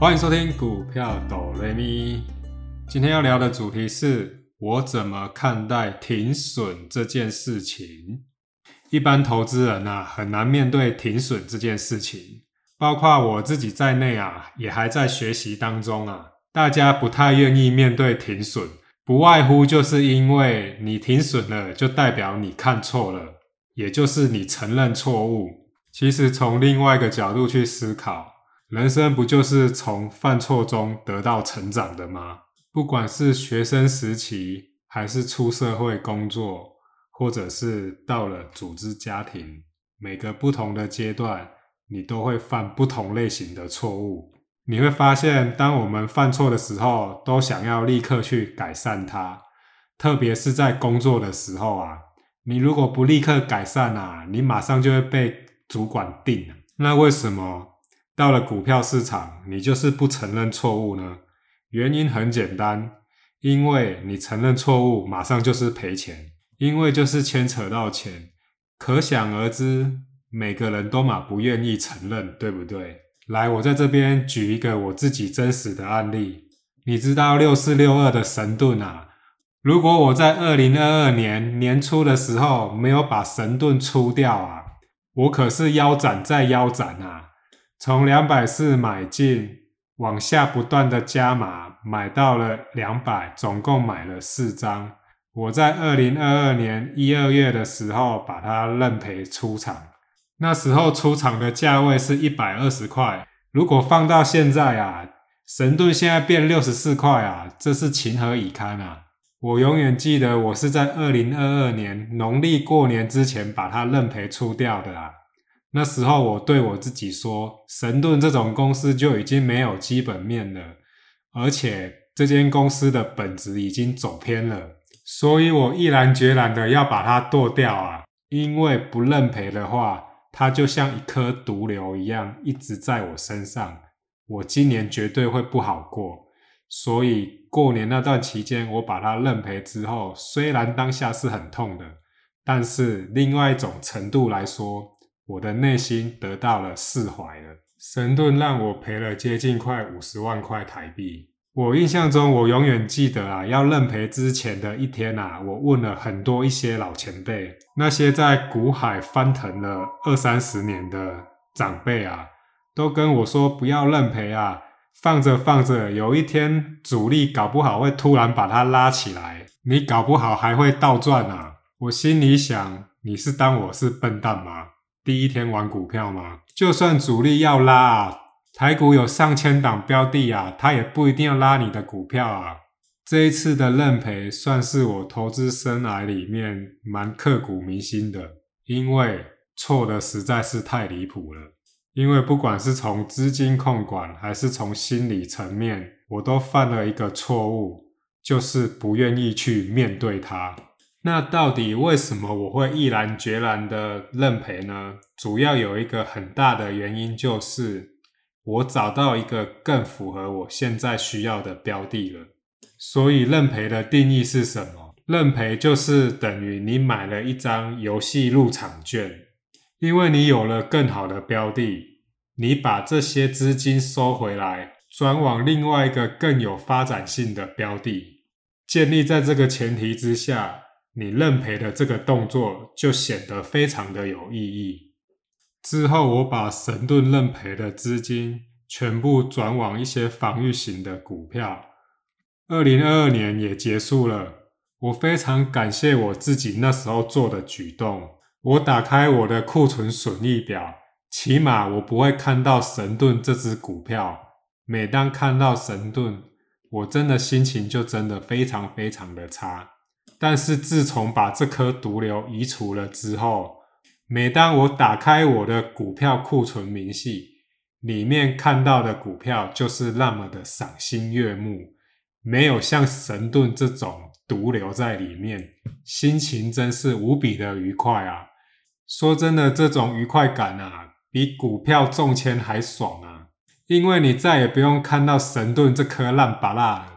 欢迎收听股票抖雷咪。今天要聊的主题是我怎么看待停损这件事情。一般投资人啊，很难面对停损这件事情，包括我自己在内啊，也还在学习当中啊。大家不太愿意面对停损，不外乎就是因为你停损了，就代表你看错了，也就是你承认错误。其实从另外一个角度去思考。人生不就是从犯错中得到成长的吗？不管是学生时期，还是出社会工作，或者是到了组织家庭，每个不同的阶段，你都会犯不同类型的错误。你会发现，当我们犯错的时候，都想要立刻去改善它。特别是在工作的时候啊，你如果不立刻改善啊，你马上就会被主管定了。那为什么？到了股票市场，你就是不承认错误呢？原因很简单，因为你承认错误，马上就是赔钱，因为就是牵扯到钱，可想而知，每个人都嘛不愿意承认，对不对？来，我在这边举一个我自己真实的案例，你知道六四六二的神盾啊？如果我在二零二二年年初的时候没有把神盾出掉啊，我可是腰斩再腰斩啊！从两百四买进，往下不断的加码，买到了两百，总共买了四张。我在二零二二年一二月的时候把它认赔出场，那时候出场的价位是一百二十块。如果放到现在啊，神盾现在变六十四块啊，这是情何以堪啊！我永远记得，我是在二零二二年农历过年之前把它认赔出掉的啊。那时候我对我自己说，神盾这种公司就已经没有基本面了，而且这间公司的本质已经走偏了，所以我毅然决然的要把它剁掉啊！因为不认赔的话，它就像一颗毒瘤一样一直在我身上，我今年绝对会不好过。所以过年那段期间，我把它认赔之后，虽然当下是很痛的，但是另外一种程度来说。我的内心得到了释怀了。神盾让我赔了接近快五十万块台币。我印象中，我永远记得啊，要认赔之前的一天啊，我问了很多一些老前辈，那些在股海翻腾了二三十年的长辈啊，都跟我说不要认赔啊，放着放着，有一天主力搞不好会突然把它拉起来，你搞不好还会倒赚啊。我心里想，你是当我是笨蛋吗？第一天玩股票吗？就算主力要拉，台股有上千档标的啊，他也不一定要拉你的股票啊。这一次的认赔算是我投资生涯里面蛮刻骨铭心的，因为错的实在是太离谱了。因为不管是从资金控管还是从心理层面，我都犯了一个错误，就是不愿意去面对它。那到底为什么我会毅然决然的认赔呢？主要有一个很大的原因，就是我找到一个更符合我现在需要的标的了。所以认赔的定义是什么？认赔就是等于你买了一张游戏入场券，因为你有了更好的标的，你把这些资金收回来，转往另外一个更有发展性的标的。建立在这个前提之下。你认赔的这个动作就显得非常的有意义。之后，我把神盾认赔的资金全部转往一些防御型的股票。二零二二年也结束了，我非常感谢我自己那时候做的举动。我打开我的库存损益表，起码我不会看到神盾这只股票。每当看到神盾，我真的心情就真的非常非常的差。但是自从把这颗毒瘤移除了之后，每当我打开我的股票库存明细，里面看到的股票就是那么的赏心悦目，没有像神盾这种毒瘤在里面，心情真是无比的愉快啊！说真的，这种愉快感啊，比股票中签还爽啊！因为你再也不用看到神盾这颗烂巴拉了。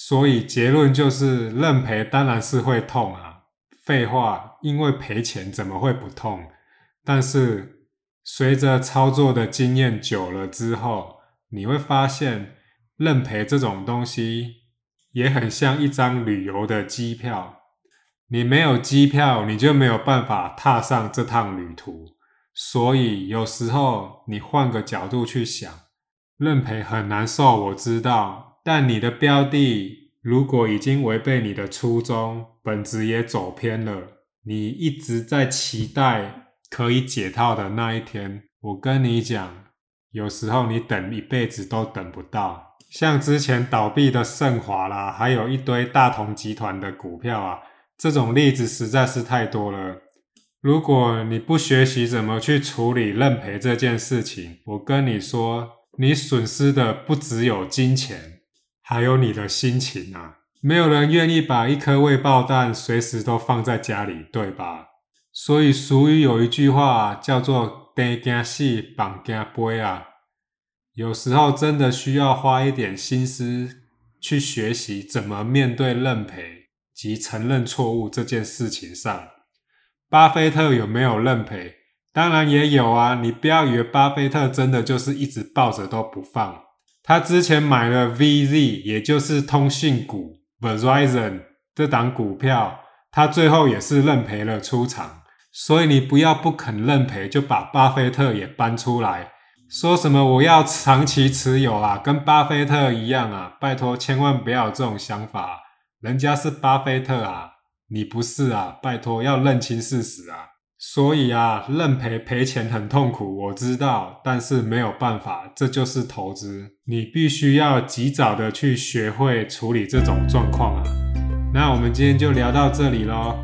所以结论就是认赔当然是会痛啊，废话，因为赔钱怎么会不痛？但是随着操作的经验久了之后，你会发现认赔这种东西也很像一张旅游的机票。你没有机票，你就没有办法踏上这趟旅途。所以有时候你换个角度去想，认赔很难受，我知道。但你的标的如果已经违背你的初衷，本质也走偏了，你一直在期待可以解套的那一天，我跟你讲，有时候你等一辈子都等不到。像之前倒闭的盛华啦，还有一堆大同集团的股票啊。这种例子实在是太多了。如果你不学习怎么去处理认赔这件事情，我跟你说，你损失的不只有金钱，还有你的心情啊！没有人愿意把一颗未爆弹随时都放在家里，对吧？所以俗语有一句话叫做“担惊死，绑惊悲”啊。有时候真的需要花一点心思去学习怎么面对认赔。及承认错误这件事情上，巴菲特有没有认赔？当然也有啊！你不要以为巴菲特真的就是一直抱着都不放。他之前买了 VZ，也就是通信股 Verizon 这档股票，他最后也是认赔了出场。所以你不要不肯认赔，就把巴菲特也搬出来，说什么我要长期持有啊，跟巴菲特一样啊！拜托，千万不要有这种想法。人家是巴菲特啊，你不是啊！拜托，要认清事实啊！所以啊，认赔赔钱很痛苦，我知道，但是没有办法，这就是投资，你必须要及早的去学会处理这种状况啊！那我们今天就聊到这里喽。